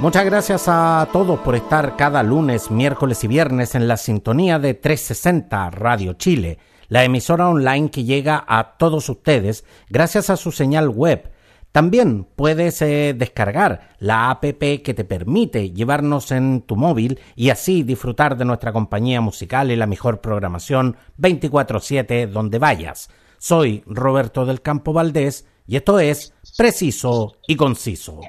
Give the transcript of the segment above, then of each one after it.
Muchas gracias a todos por estar cada lunes, miércoles y viernes en la sintonía de 360 Radio Chile, la emisora online que llega a todos ustedes gracias a su señal web. También puedes eh, descargar la app que te permite llevarnos en tu móvil y así disfrutar de nuestra compañía musical y la mejor programación 24/7 donde vayas. Soy Roberto del Campo Valdés y esto es Preciso y Conciso.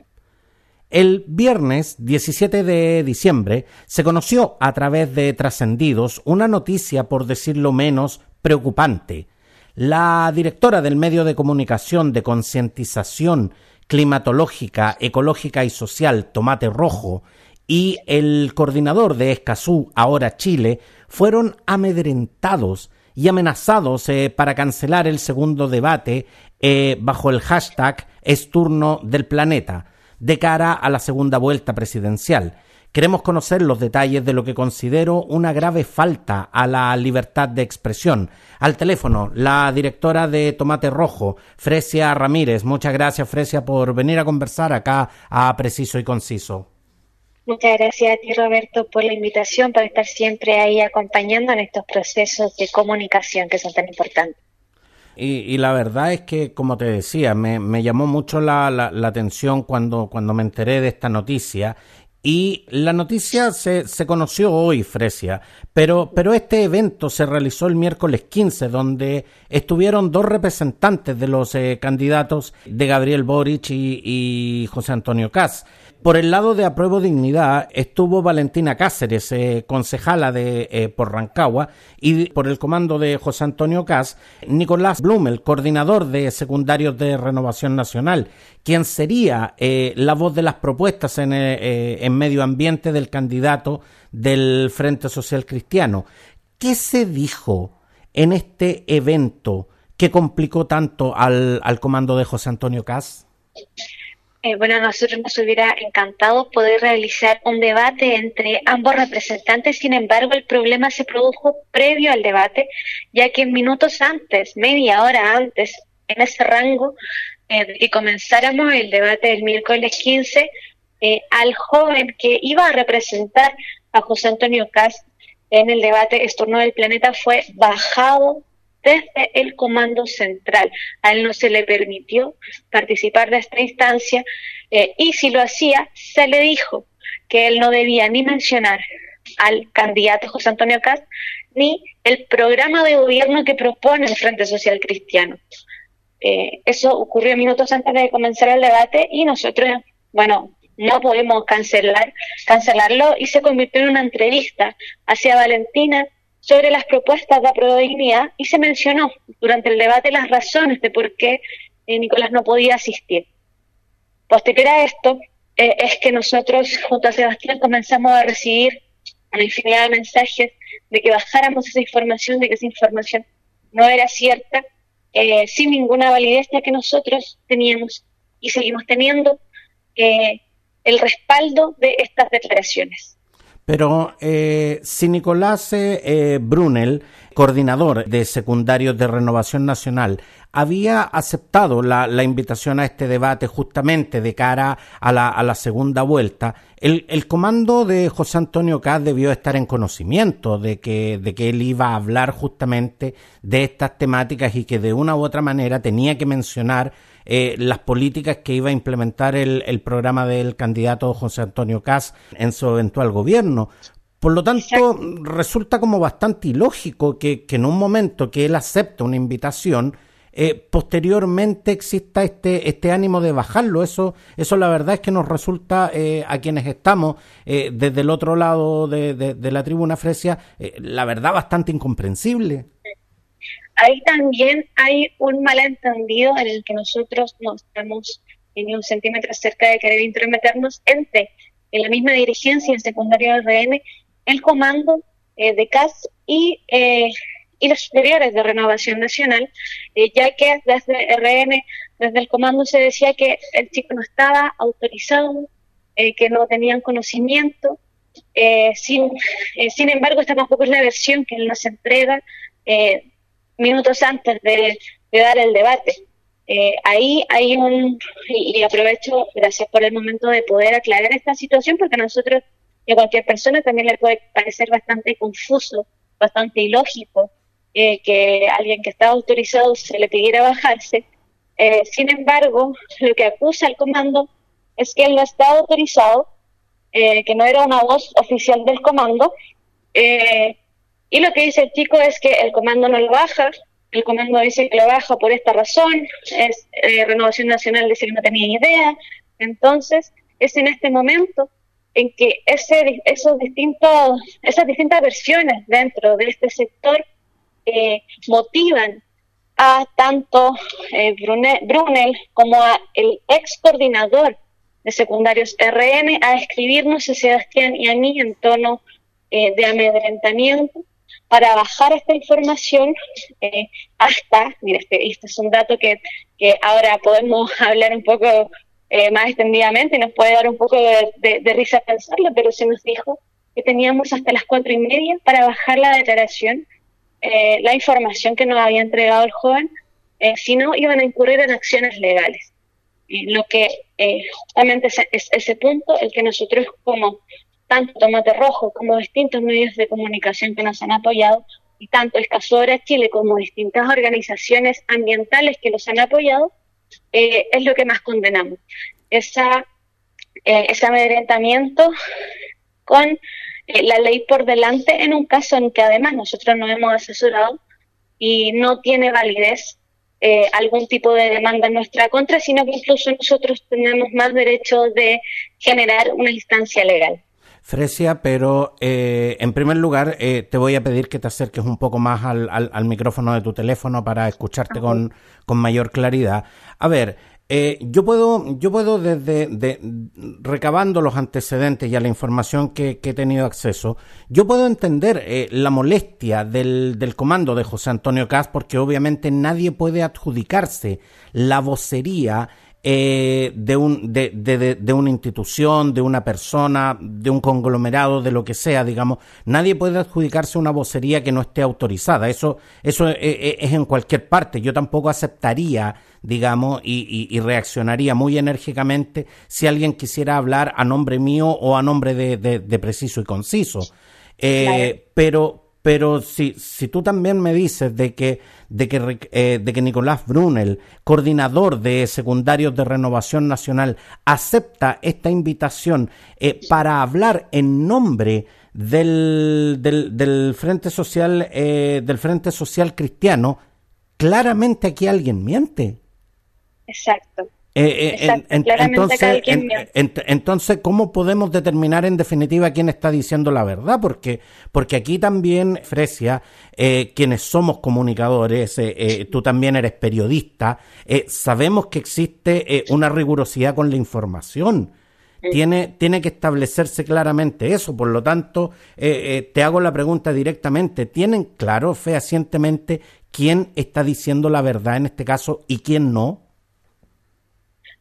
El viernes 17 de diciembre se conoció a través de Trascendidos una noticia, por decirlo menos, preocupante. La directora del medio de comunicación de concientización climatológica, ecológica y social, Tomate Rojo, y el coordinador de Escazú, ahora Chile, fueron amedrentados y amenazados eh, para cancelar el segundo debate eh, bajo el hashtag Es turno del planeta de cara a la segunda vuelta presidencial. Queremos conocer los detalles de lo que considero una grave falta a la libertad de expresión. Al teléfono, la directora de Tomate Rojo, Fresia Ramírez. Muchas gracias, Fresia, por venir a conversar acá a Preciso y Conciso. Muchas gracias a ti, Roberto, por la invitación, por estar siempre ahí acompañando en estos procesos de comunicación que son tan importantes. Y, la verdad es que, como te decía, me, llamó mucho la, la, atención cuando, cuando me enteré de esta noticia. Y la noticia se, se conoció hoy, Fresia, pero, pero este evento se realizó el miércoles 15, donde estuvieron dos representantes de los eh, candidatos de Gabriel Boric y, y José Antonio Cas. Por el lado de Apruebo Dignidad estuvo Valentina Cáceres, eh, concejala de eh, por Rancagua, y por el comando de José Antonio Cas, Nicolás Blumel, coordinador de secundarios de Renovación Nacional, quien sería eh, la voz de las propuestas en, en medio ambiente del candidato del Frente Social Cristiano. ¿Qué se dijo en este evento que complicó tanto al, al comando de José Antonio Cas? Eh, bueno, a nosotros nos hubiera encantado poder realizar un debate entre ambos representantes, sin embargo, el problema se produjo previo al debate, ya que minutos antes, media hora antes, en ese rango eh, de que comenzáramos el debate del miércoles 15, eh, al joven que iba a representar a José Antonio Cast en el debate Estorno del Planeta fue bajado desde el comando central. A él no se le permitió participar de esta instancia eh, y si lo hacía, se le dijo que él no debía ni mencionar al candidato José Antonio Cast ni el programa de gobierno que propone el Frente Social Cristiano. Eh, eso ocurrió minutos antes de comenzar el debate y nosotros, bueno, no podemos cancelar, cancelarlo y se convirtió en una entrevista hacia Valentina sobre las propuestas de dignidad y se mencionó durante el debate las razones de por qué eh, Nicolás no podía asistir. Posterior a esto, eh, es que nosotros, junto a Sebastián, comenzamos a recibir una infinidad de mensajes de que bajáramos esa información, de que esa información no era cierta, eh, sin ninguna validez, ya que nosotros teníamos y seguimos teniendo el respaldo de estas declaraciones. Pero eh, si Nicolás eh, Brunel, coordinador de secundarios de Renovación Nacional, había aceptado la, invitación a este debate justamente de cara a la, segunda vuelta, el, comando de José Antonio Caz debió estar en conocimiento de que, de que él iba a hablar justamente de estas temáticas y que de una u otra manera tenía que mencionar eh, las políticas que iba a implementar el, el programa del candidato José Antonio Cas en su eventual gobierno. Por lo tanto, resulta como bastante ilógico que, en un momento que él acepta una invitación, eh, posteriormente exista este, este ánimo de bajarlo. Eso, eso la verdad es que nos resulta eh, a quienes estamos desde el otro lado de, de la tribuna Fresia, la verdad bastante incomprensible ahí también hay un malentendido en el que nosotros no estamos ni un centímetro cerca de querer intrometernos entre en la misma dirigencia en secundario del RN, el comando eh, de CAS y eh, y los superiores de Renovación Nacional, eh, ya que desde RN, desde el comando se decía que el chico no estaba autorizado, que no tenían conocimiento. sin, sin embargo, esta tampoco es la versión que nos entrega minutos antes de, dar el debate. ahí hay un, y, aprovecho, gracias por el momento de poder aclarar esta situación, porque nosotros y a cualquier persona también le puede parecer bastante confuso, bastante ilógico eh, que alguien que estaba autorizado se le pidiera bajarse. Eh, sin embargo, lo que acusa el comando es que él no estaba autorizado, eh, que no era una voz oficial del comando, y lo que dice el chico es que el comando no lo baja, el comando dice que lo baja por esta razón, es Renovación Nacional dice que no tenía idea, entonces es en este momento en que ese, esos distintos, esas distintas versiones dentro de este sector eh, motivan a tanto eh, Brunel, como a el ex coordinador de secundarios RN a escribirnos a Sebastián y a mí en tono eh, de amedrentamiento para bajar esta información hasta, mira, este, este, es un dato que, que ahora podemos hablar un poco eh, más extendidamente, nos puede dar un poco de, risa pensarlo, pero se nos dijo que teníamos hasta las cuatro y media para bajar la declaración, eh, la información que nos había entregado el joven, eh, si no iban a incurrir en acciones legales. lo que justamente es, ese punto el que nosotros como tanto Tomate Rojo como distintos medios de comunicación que nos han apoyado, y tanto de Chile como distintas organizaciones ambientales que los han apoyado, eh, es lo que más condenamos. Esa, eh, ese amedrentamiento con eh, la ley por delante en un caso en que además nosotros no hemos asesorado y no tiene validez algún tipo de demanda en nuestra contra, sino que incluso nosotros tenemos más derecho de generar una instancia legal. Fresia, pero en primer lugar te voy a pedir que te acerques un poco más al, al, micrófono de tu teléfono para escucharte con, con, mayor claridad. A ver, eh, yo puedo, yo puedo desde de, recabando los antecedentes y a la información que, he tenido acceso, yo puedo entender eh, la molestia del, del, comando de José Antonio Cas, porque obviamente nadie puede adjudicarse la vocería eh, de, un, de, de, de, una institución, de una persona, de un conglomerado, de lo que sea, digamos. Nadie puede adjudicarse una vocería que no esté autorizada. Eso, eso es en cualquier parte. Yo tampoco aceptaría digamos, y, reaccionaría muy enérgicamente si alguien quisiera hablar a nombre mío o a nombre de, preciso y conciso. Eh, pero, pero si, si tú también me dices de que, de que, eh, de que Nicolás Brunel, coordinador de secundarios de Renovación Nacional, acepta esta invitación eh, para hablar en nombre del, del, del Frente Social, del Frente Social Cristiano, claramente aquí alguien miente. Exacto. Eh, eh, entonces, entonces, ¿cómo podemos determinar en definitiva quién está diciendo la verdad? Porque, porque aquí también, Fresia, eh, quienes somos comunicadores, tú también eres periodista, sabemos que existe una rigurosidad con la información. Tiene, tiene que establecerse claramente eso. Por lo tanto, te hago la pregunta directamente. ¿Tienen claro fehacientemente quién está diciendo la verdad en este caso y quién no?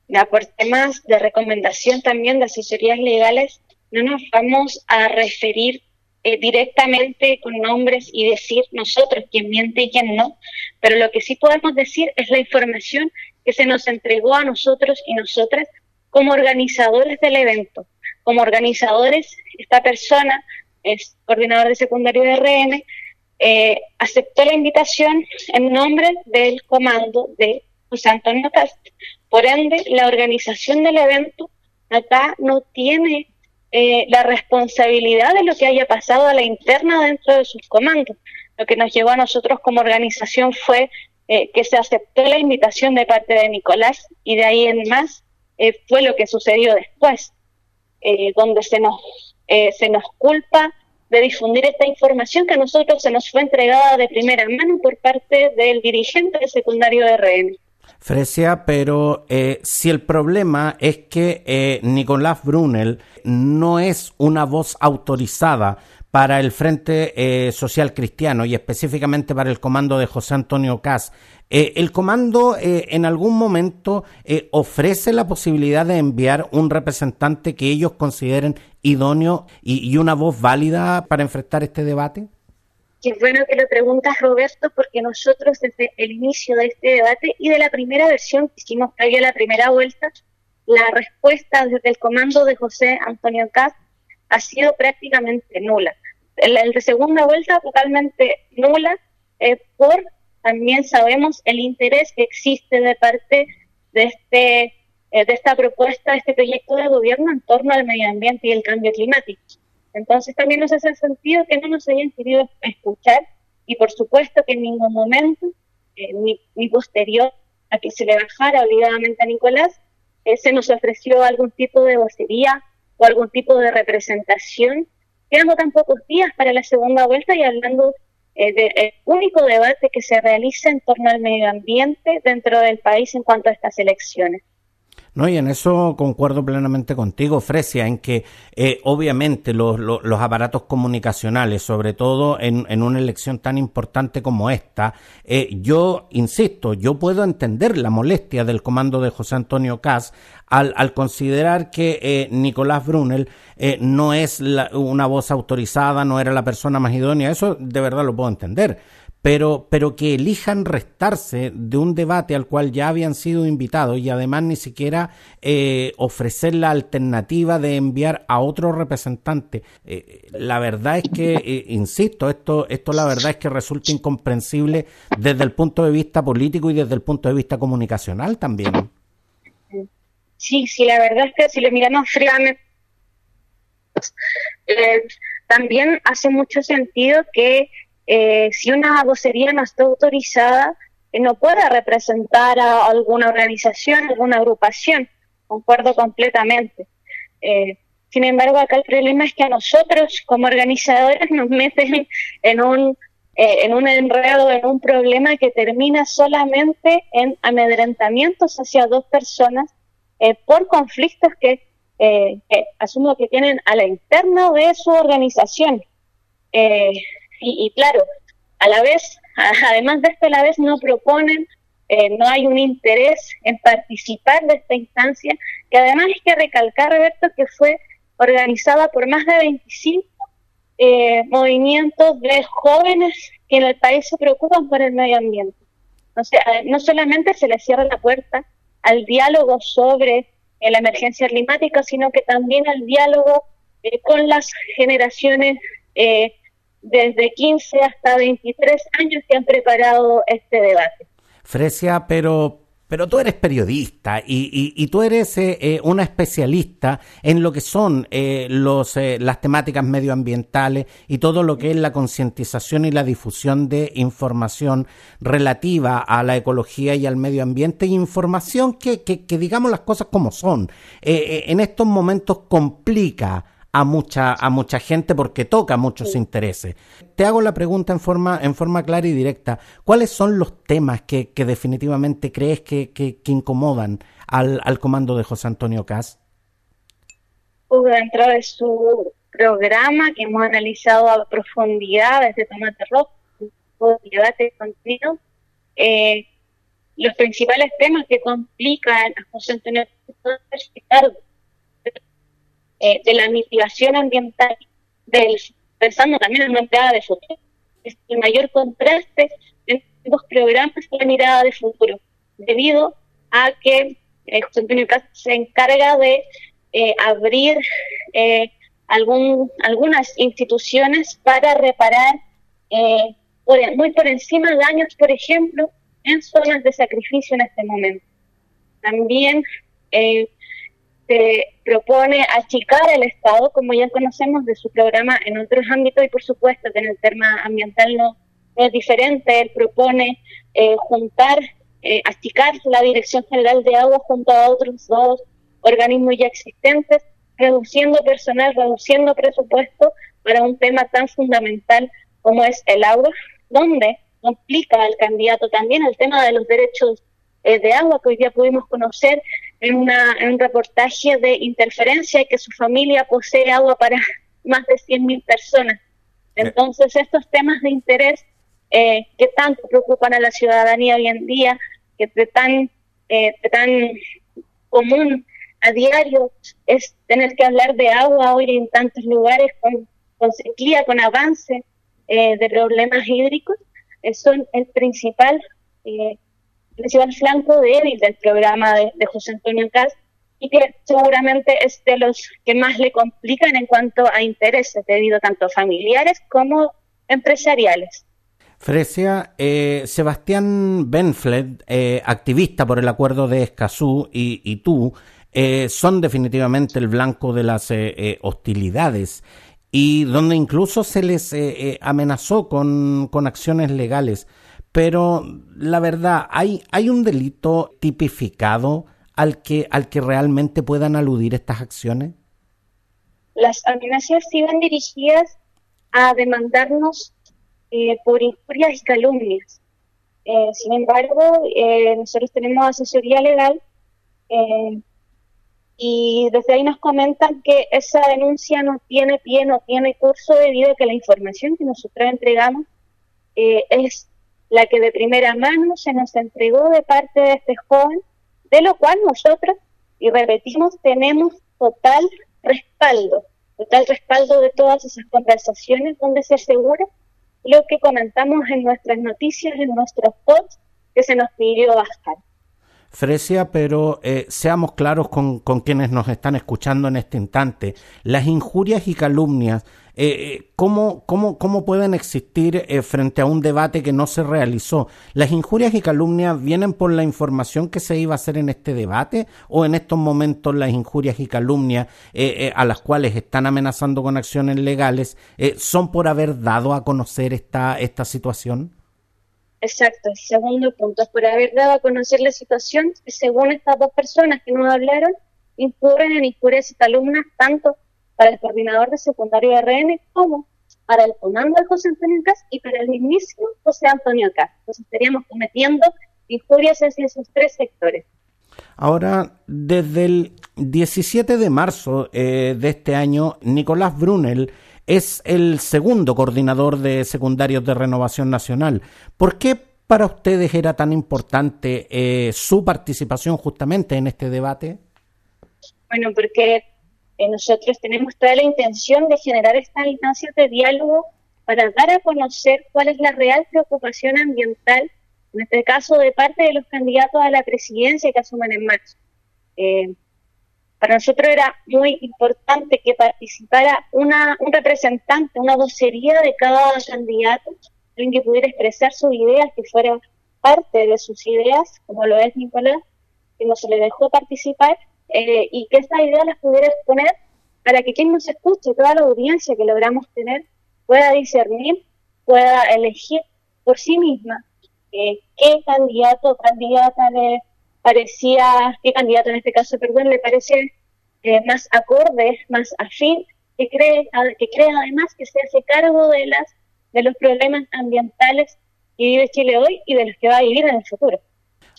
Ya, por temas de recomendación también de asesorías legales, no nos vamos a referir eh, directamente con nombres y decir nosotros quién miente y quién no, pero lo que sí podemos decir es la información que se nos entregó a nosotros y nosotras como organizadores del evento. Como organizadores, esta persona es coordinador de secundario de RN, eh, aceptó la invitación en nombre del comando de José Antonio Cast. Por ende, la organización del evento acá no tiene eh, la responsabilidad de lo que haya pasado a la interna dentro de sus comandos. Lo que nos llevó a nosotros como organización fue eh, que se aceptó la invitación de parte de Nicolás y de ahí en más eh, fue lo que sucedió después, donde se nos, se nos culpa de difundir esta información que a nosotros se nos fue entregada de primera mano por parte del dirigente de secundario de RN. Fresia, pero eh, si el problema es que eh, Nicolás Brunel no es una voz autorizada para el Frente eh, Social Cristiano y específicamente para el comando de José Antonio Cas. Eh, ¿El comando eh, en algún momento ofrece la posibilidad de enviar un representante que ellos consideren idóneo y, una voz válida para enfrentar este debate? Qué bueno que lo preguntas, Roberto, porque nosotros desde el inicio de este debate y de la primera versión que hicimos previo a la primera vuelta, la respuesta desde el comando de José Antonio Cas ha sido prácticamente nula. El, de segunda vuelta totalmente nula, eh, por también sabemos el interés que existe de parte de este eh, de esta propuesta, de este proyecto de gobierno en torno al medio ambiente y el cambio climático. Entonces también nos hace sentido que no nos hayan querido escuchar y por supuesto que en ningún momento, eh, ni, posterior a que se le bajara obligadamente a Nicolás, se nos ofreció algún tipo de vocería o algún tipo de representación. Quedando tan pocos días para la segunda vuelta y hablando eh, del único debate que se realiza en torno al medio ambiente dentro del país en cuanto a estas elecciones. No, y en eso concuerdo plenamente contigo, Fresia, en que eh, obviamente los, aparatos comunicacionales, sobre todo en, una elección tan importante como esta, eh, yo insisto, yo puedo entender la molestia del comando de José Antonio Cas al, al considerar que eh, Nicolás Brunel no es una voz autorizada, no era la persona más idónea, eso de verdad lo puedo entender pero, pero que elijan restarse de un debate al cual ya habían sido invitados y además ni siquiera eh, ofrecer la alternativa de enviar a otro representante. Eh, la verdad es que, eh, insisto, esto, esto la verdad es que resulta incomprensible desde el punto de vista político y desde el punto de vista comunicacional también. Sí, sí, la verdad es que si lo miramos fríamente, también hace mucho sentido que eh, si una vocería no está autorizada, eh, no pueda representar a alguna organización, alguna agrupación. Concuerdo completamente. Eh, sin embargo, acá el problema es que a nosotros como organizadores nos meten en un, en un enredo, en un problema que termina solamente en amedrentamientos hacia dos personas por conflictos que, asumo que tienen a la interna de su organización. Y, claro, a la vez, además de esto, a la vez no proponen, eh, no hay un interés en participar de esta instancia, que además hay que recalcar, Roberto, que fue organizada por más de 25 eh, movimientos de jóvenes que en el país se preocupan por el medio ambiente. O sea, no solamente se le cierra la puerta al diálogo sobre eh, la emergencia climática, sino que también al diálogo con las generaciones eh, desde 15 hasta 23 años que han preparado este debate. Fresia, pero pero tú eres periodista y, y, tú eres eh, eh, una especialista en lo que son eh, los, las temáticas medioambientales y todo lo que es la concientización y la difusión de información relativa a la ecología y al medio ambiente, información que, que, que digamos las cosas como son. en estos momentos complica a mucha, a mucha gente porque toca muchos intereses. Te hago la pregunta en forma, en forma clara y directa. ¿Cuáles son los temas que, que definitivamente crees que, que, incomodan al, al, comando de José Antonio Cas? Dentro de su programa que hemos analizado a profundidad desde Tomate Rojo, debate continuo, eh, los principales temas que complican a José Antonio Cas eh, de la mitigación ambiental, del, pensando también en una mirada de futuro. Es el mayor contraste entre los programas y la mirada de futuro, debido a que eh, José Antonio se encarga de eh, abrir eh, algún, algunas instituciones para reparar muy por encima daños, por ejemplo, en zonas de sacrificio en este momento. También propone achicar el Estado, como ya conocemos de su programa en otros ámbitos, y por supuesto que en el tema ambiental no, es diferente. Él propone eh, juntar, eh, achicar la Dirección General de Agua junto a otros dos organismos ya existentes, reduciendo personal, reduciendo presupuesto para un tema tan fundamental como es el agua, donde complica al candidato también el tema de los derechos eh, de agua que hoy día pudimos conocer en, una, en un reportaje de interferencia y que su familia posee agua para más de 100.000 personas. Entonces, estos temas de interés eh, que tanto preocupan a la ciudadanía hoy en día, que de tan, eh, tan común a diario es tener que hablar de agua hoy en tantos lugares con, con sequía, con avance eh, de problemas hídricos, son el principal, principal flanco débil del programa de, José Antonio Cas y que seguramente es de los que más le complican en cuanto a intereses, debido tanto familiares como empresariales. Fresia, eh, Sebastián Benfled, eh, activista por el acuerdo de Escazú, y, tú, eh, son definitivamente el blanco de las hostilidades y donde incluso se les amenazó con, con, acciones legales. Pero la verdad, ¿hay, hay un delito tipificado al que, al que realmente puedan aludir estas acciones? Las amenazas iban dirigidas a demandarnos eh, por injurias y calumnias. Eh, sin embargo, eh, nosotros tenemos asesoría legal y desde ahí nos comentan que esa denuncia no tiene pie, no tiene curso debido a que la información que nosotros entregamos es la que de primera mano se nos entregó de parte de este joven de lo cual nosotros, y repetimos, tenemos total respaldo, total respaldo de todas esas conversaciones donde se asegura lo que comentamos en nuestras noticias, en nuestros posts, que se nos pidió bajar. Fresia, pero eh, seamos claros con, con, quienes nos están escuchando en este instante. Las injurias y calumnias, eh, eh ¿cómo, cómo, cómo, pueden existir eh, frente a un debate que no se realizó? ¿Las injurias y calumnias vienen por la información que se iba a hacer en este debate o en estos momentos las injurias y calumnias a las cuales están amenazando con acciones legales son por haber dado a conocer esta, esta situación? Exacto, segundo punto es por haber dado a conocer la situación según estas dos personas que nos hablaron, incurren en injurias y calumnas tanto para el coordinador de secundario de RN como para el comando de José Antonio Cas y para el mismísimo José Antonio Cas. Entonces estaríamos cometiendo injurias en esos tres sectores. Ahora, desde el 17 de marzo eh, de este año, Nicolás Brunel es el segundo coordinador de secundarios de Renovación Nacional. ¿Por qué para ustedes era tan importante eh, su participación justamente en este debate? Bueno, porque eh, nosotros tenemos toda la intención de generar estas instancias de diálogo para dar a conocer cuál es la real preocupación ambiental, en este caso de parte de los candidatos a la presidencia que asumen en marzo. Eh, para nosotros era muy importante que participara una, un representante, una vocería de cada candidato, alguien que pudiera expresar sus ideas, que fuera parte de sus ideas, como lo es Nicolás, que no se le dejó participar, eh, y que estas ideas las pudiera exponer para que quien nos escuche, toda la audiencia que logramos tener, pueda discernir, pueda elegir por sí misma eh, qué candidato o candidata le parecía, qué candidato en este caso, perdón, le parece eh, más acorde, más afín, que cree, que cree además que se hace cargo de las de los problemas ambientales que vive Chile hoy y de los que va a vivir en el futuro.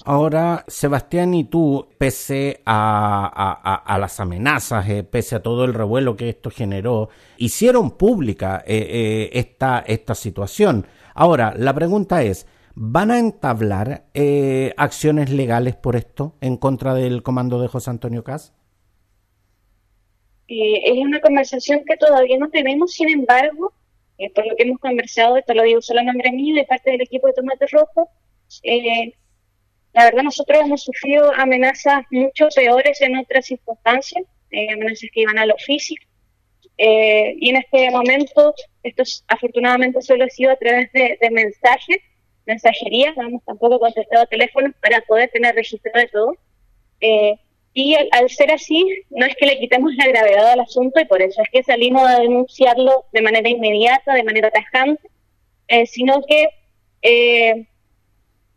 Ahora, Sebastián, y tú, pese a, las amenazas, eh, pese a todo el revuelo que esto generó, hicieron pública eh, esta, esta situación. Ahora, la pregunta es, ¿Van a entablar eh, acciones legales por esto en contra del comando de José Antonio Cas? Eh, es una conversación que todavía no tenemos, sin embargo, eh, por lo que hemos conversado, esto lo digo solo en nombre mío de parte del equipo de Tomate Rojo, la verdad nosotros hemos sufrido amenazas mucho peores en otras circunstancias, amenazas que iban a lo físico, y en este momento, esto afortunadamente solo ha sido a través de mensajes, mensajería, no hemos tampoco contestado teléfonos para poder tener registro de todo. Eh, y al, ser así, no es que le quitemos la gravedad al asunto y por eso es que salimos a denunciarlo de manera inmediata, de manera tajante, eh, sino que eh,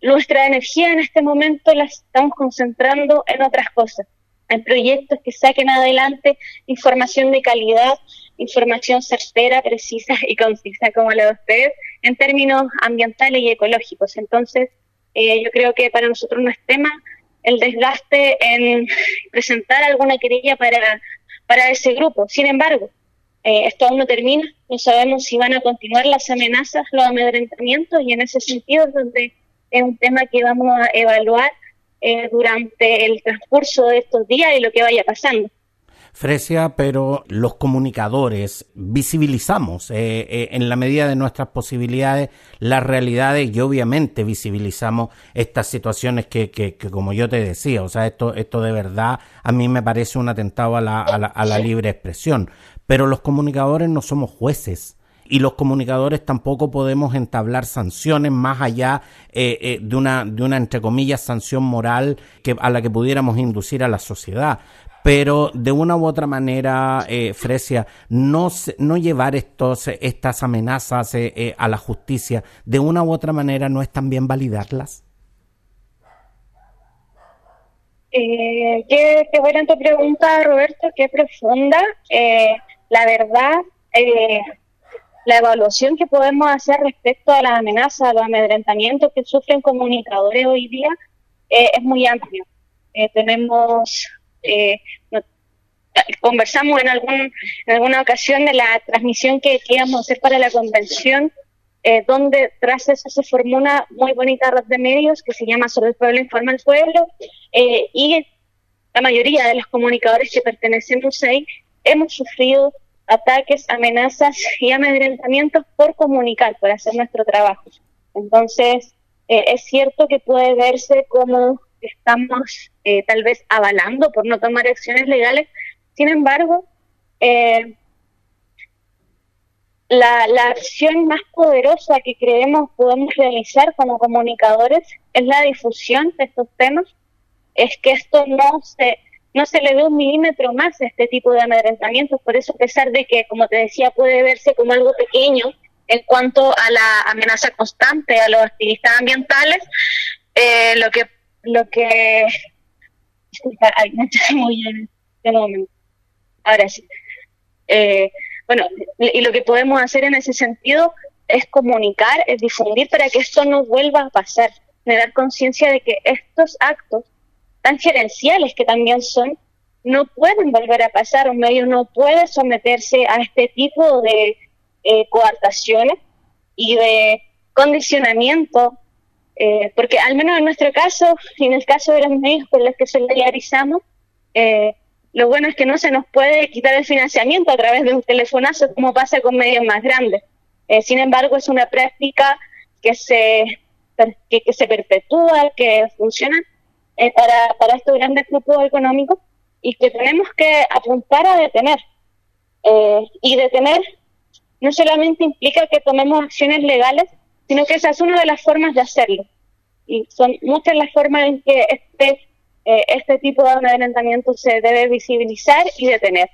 nuestra energía en este momento la estamos concentrando en otras cosas, en proyectos que saquen adelante información de calidad, información certera, precisa y concisa como la de ustedes, en términos ambientales y ecológicos. Entonces, eh, yo creo que para nosotros no es tema el desgaste en presentar alguna querella para, para ese grupo. Sin embargo, Eh, esto aún no termina, no sabemos si van a continuar las amenazas, los amedrentamientos, y en ese sentido es donde es un tema que vamos a evaluar eh, durante el transcurso de estos días y lo que vaya pasando. Fresia, pero los comunicadores visibilizamos eh, eh, en la medida de nuestras posibilidades las realidades y obviamente visibilizamos estas situaciones que, que, como yo te decía, o sea, esto, esto de verdad a mí me parece un atentado a la, a la, a la libre expresión. Pero los comunicadores no somos jueces y los comunicadores tampoco podemos entablar sanciones más allá eh, de una de una entre comillas sanción moral que a la que pudiéramos inducir a la sociedad pero de una u otra manera, eh, Fresia, no, no llevar estos, estas amenazas eh, eh, a la justicia, de una u otra manera, ¿no es también validarlas? Eh, qué, qué, buena tu pregunta, Roberto, qué profunda. la verdad, la evaluación que podemos hacer respecto a las amenazas, a los amedrentamientos que sufren comunicadores hoy día es muy amplio. tenemos eh, conversamos en, algún, en alguna ocasión de la transmisión que, a hacer para la convención, eh, donde tras eso se formó una muy bonita red de medios que se llama Sobre el Pueblo Informa al Pueblo, eh, y la mayoría de los comunicadores que pertenecemos ahí hemos sufrido ataques, amenazas y amedrentamientos por comunicar, por hacer nuestro trabajo. Entonces, es cierto que puede verse como estamos eh, tal vez avalando por no tomar acciones legales. Sin embargo, eh, la, la, acción más poderosa que creemos podemos realizar como comunicadores es la difusión de estos temas, es que esto no se, no se le dé un milímetro más a este tipo de amedrentamientos, por eso a pesar de que, como te decía, puede verse como algo pequeño en cuanto a la amenaza constante a los activistas ambientales, eh, lo que lo que... Ay, muy bien momento. Ahora sí. Eh, bueno, y lo que podemos hacer en ese sentido es comunicar, es difundir para que esto no vuelva a pasar, dar conciencia de que estos actos tan gerenciales que también son, no pueden volver a pasar, un medio no puede someterse a este tipo de eh, coartaciones y de condicionamiento eh, porque al menos en nuestro caso, y en el caso de los medios con los que solidarizamos, eh, lo bueno es que no se nos puede quitar el financiamiento a través de un telefonazo como pasa con medios más grandes. Sin embargo, es una práctica que se, que, se perpetúa, que funciona para, para estos grandes grupos económicos y que tenemos que apuntar a detener. y detener no solamente implica que tomemos acciones legales, sino que esa es una de las formas de hacerlo. Y son muchas las formas en que este, eh, este tipo de amedrentamiento se debe visibilizar y detener.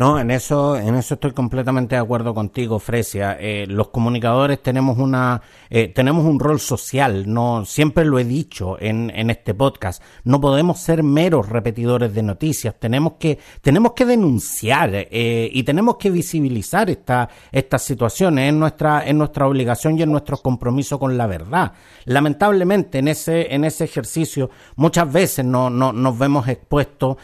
No, en eso, en eso estoy completamente de acuerdo contigo, Fresia. Eh, los comunicadores tenemos una, eh, tenemos un rol social. No, siempre lo he dicho en, en este podcast. No podemos ser meros repetidores de noticias. Tenemos que, tenemos que denunciar eh, y tenemos que visibilizar esta, estas situaciones. Es nuestra, es nuestra obligación y es nuestro compromiso con la verdad. Lamentablemente, en ese, en ese ejercicio, muchas veces no, no, nos vemos expuestos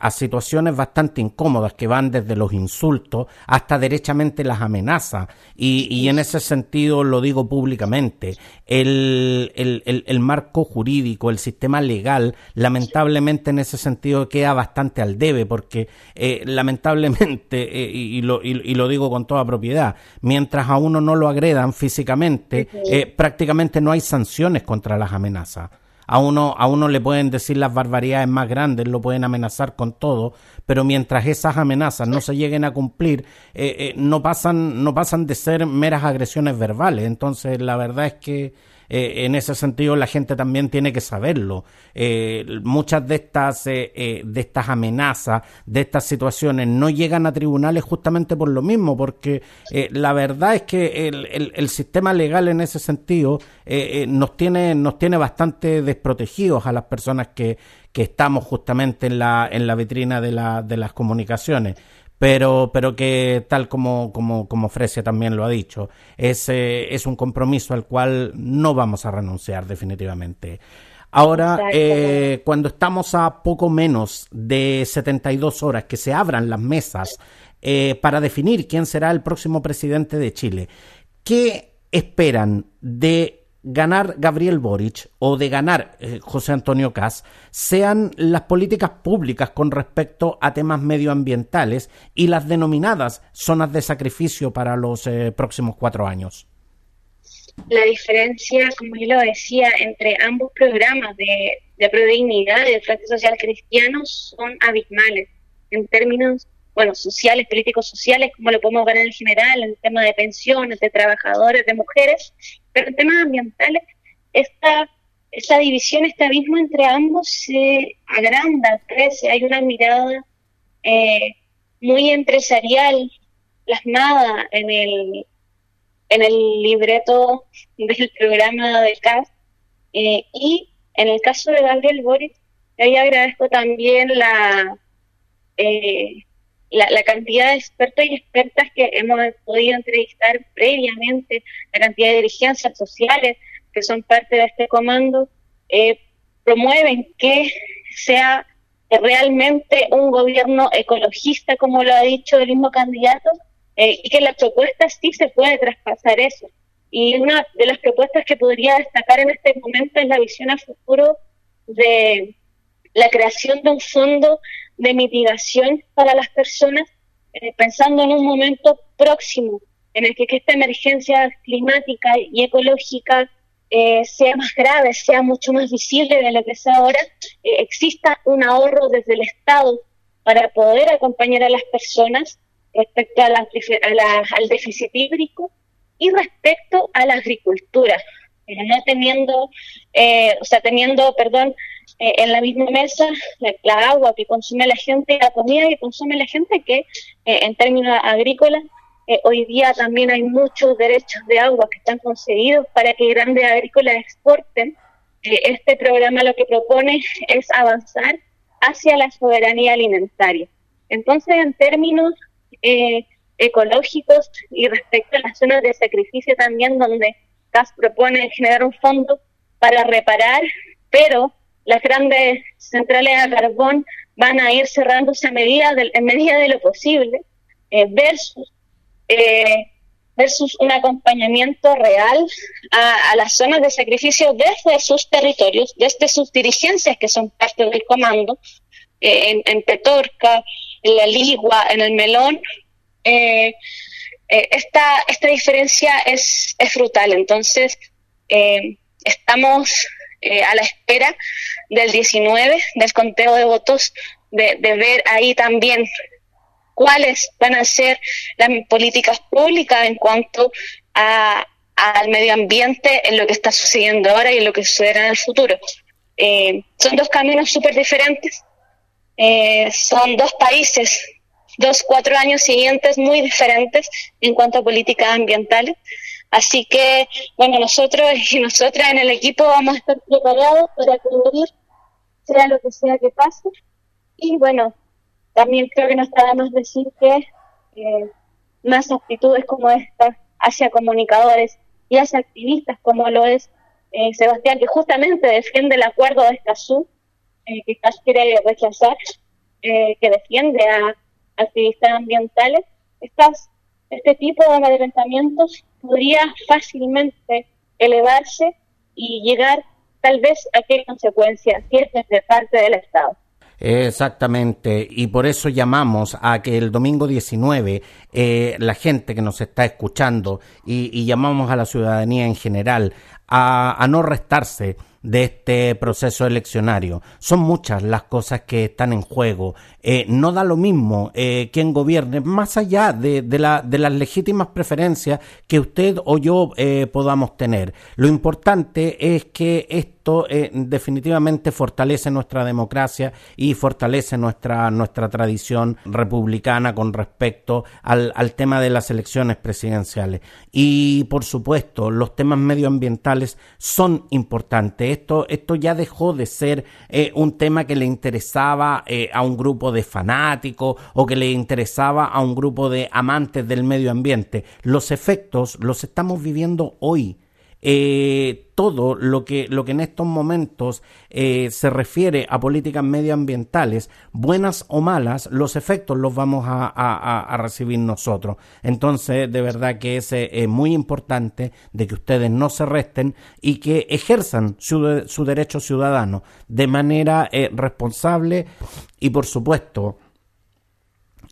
a situaciones bastante incómodas que van desde los insultos hasta derechamente las amenazas. Y, en ese sentido lo digo públicamente, el, el, marco jurídico, el sistema legal, lamentablemente en ese sentido queda bastante al debe, porque eh, lamentablemente, eh, y, lo, y, lo digo con toda propiedad, mientras a uno no lo agredan físicamente, eh, prácticamente no hay sanciones contra las amenazas a uno, a uno le pueden decir las barbaridades más grandes, lo pueden amenazar con todo, pero mientras esas amenazas no se lleguen a cumplir, eh, eh, no, pasan, no pasan de ser meras agresiones verbales. Entonces, la verdad es que eh, en ese sentido la gente también tiene que saberlo. Eh, muchas de estas, eh, de estas amenazas, de estas situaciones, no llegan a tribunales justamente por lo mismo, porque la verdad es que el, el, sistema legal en ese sentido nos, tiene, nos tiene bastante desprotegidos a las personas que, que estamos justamente en la, en la vitrina de, la, de las comunicaciones pero, pero que tal como, como, como Fresia también lo ha dicho, es, eh, es un compromiso al cual no vamos a renunciar definitivamente. Ahora, eh, cuando estamos a poco menos de 72 horas que se abran las mesas eh, para definir quién será el próximo presidente de Chile. ¿Qué esperan de ganar Gabriel Boric o de ganar eh, José Antonio Cas sean las políticas públicas con respecto a temas medioambientales y las denominadas zonas de sacrificio para los eh, próximos cuatro años. La diferencia, como yo lo decía, entre ambos programas de, de prodignidad y de Frente Social Cristiano son abismales en términos bueno, sociales, políticos sociales, como lo podemos ver en general, en el tema de pensiones, de trabajadores, de mujeres, pero en temas ambientales, esta, esta división, este abismo entre ambos se agranda, crece, hay una mirada eh, muy empresarial plasmada en el, en el libreto del programa del CAS, eh, y en el caso de Gabriel Boris, ahí agradezco también la... Eh, la, cantidad de expertos y expertas que hemos podido entrevistar previamente, la cantidad de dirigencias sociales que son parte de este comando, eh, promueven que sea realmente un gobierno ecologista, como lo ha dicho el mismo candidato, eh, y que la propuesta sí se puede traspasar eso. Y una de las propuestas que podría destacar en este momento es la visión a futuro de la creación de un fondo de mitigación para las personas, eh, pensando en un momento próximo en el que, esta emergencia climática y ecológica eh, sea más grave, sea mucho más visible de lo que es ahora, eh, exista un ahorro desde el Estado para poder acompañar a las personas respecto al déficit hídrico y respecto a la agricultura, no teniendo, o sea, teniendo, perdón, eh, en la misma mesa la, agua que consume la gente, la comida que consume la gente, que eh, en términos agrícolas eh, hoy día también hay muchos derechos de agua que están concedidos para que grandes agrícolas exporten. este programa lo que propone es avanzar hacia la soberanía alimentaria. Entonces, en términos ecológicos y respecto a las zonas de sacrificio también, donde CAS propone generar un fondo para reparar, pero las grandes centrales a carbón van a ir cerrándose a medida de, en medida de lo posible, eh, versus, eh, versus un acompañamiento real a, las zonas de sacrificio desde sus territorios, desde sus dirigencias que son parte del comando, eh, en, Petorca, en La Ligua, en el Melón. esta, esta diferencia es, es brutal, entonces estamos eh, a la espera del 19, del conteo de votos, de, ver ahí también cuáles van a ser las políticas públicas en cuanto a, al medio ambiente en lo que está sucediendo ahora y en lo que sucederá en el futuro. Eh, son dos caminos súper diferentes, eh, son dos países, dos, cuatro años siguientes muy diferentes en cuanto a políticas ambientales. Así que, bueno, nosotros y nosotras en el equipo vamos a estar preparados para cubrir sea lo que sea que pase. Y bueno, también creo que no está más decir que eh, más actitudes como esta hacia comunicadores y hacia activistas como lo es eh, Sebastián, que justamente defiende el acuerdo de Escazú, eh, que Escazú quiere rechazar, eh, que defiende a activistas ambientales. Estas, este tipo de amedrentamientos podría fácilmente elevarse y llegar tal vez a qué consecuencias, es de parte del Estado. Exactamente, y por eso llamamos a que el domingo 19 eh, la gente que nos está escuchando y, llamamos a la ciudadanía en general a, no restarse de este proceso eleccionario. Son muchas las cosas que están en juego. Eh, no da lo mismo eh, quien gobierne, más allá de, la, de, las legítimas preferencias que usted o yo eh, podamos tener. Lo importante es que esto eh, definitivamente fortalece nuestra democracia y fortalece nuestra, nuestra tradición republicana con respecto al, tema de las elecciones presidenciales. Y por supuesto, los temas medioambientales son importantes. Esto, esto ya dejó de ser eh, un tema que le interesaba eh, a un grupo de fanáticos o que le interesaba a un grupo de amantes del medio ambiente. Los efectos los estamos viviendo hoy eh, todo lo que, lo que en estos momentos eh, se refiere a políticas medioambientales, buenas o malas, los efectos los vamos a, recibir nosotros. Entonces, de verdad que es eh, muy importante de que ustedes no se resten y que ejerzan su, su derecho ciudadano de manera responsable y, por supuesto,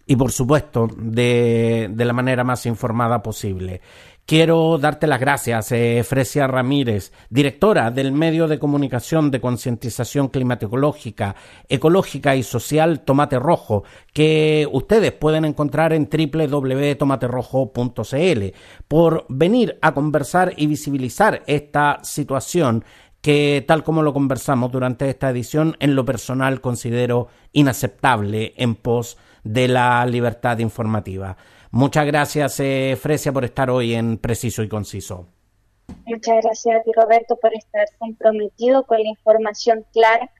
y por supuesto de, de, la manera más informada posible. Quiero darte las gracias, eh, Fresia Ramírez, directora del medio de comunicación de concientización climatológica, ecológica y social Tomate Rojo, que ustedes pueden encontrar en www.tomaterrojo.cl, por venir a conversar y visibilizar esta situación que, tal como lo conversamos durante esta edición, en lo personal considero inaceptable en pos de la libertad informativa. Muchas gracias, eh, Fresia, por estar hoy en Preciso y Conciso. Muchas gracias a ti, Roberto, por estar comprometido con la información clara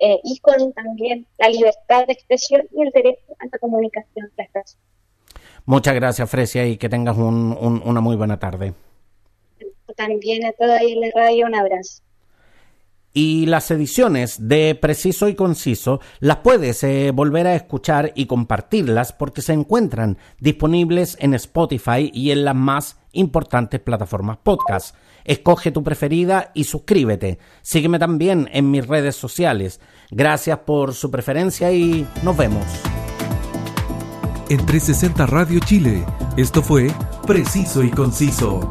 eh, y con también la libertad de expresión y el derecho a la comunicación. Muchas gracias, Fresia, y que tengas una muy buena tarde. También a toda la radio un abrazo. Y las ediciones de Preciso y Conciso las puedes eh, volver a escuchar y compartirlas porque se encuentran disponibles en Spotify y en las más importantes plataformas podcast. Escoge tu preferida y suscríbete. Sígueme también en mis redes sociales. Gracias por su preferencia y nos vemos. En 360 Radio Chile, esto fue Preciso y Conciso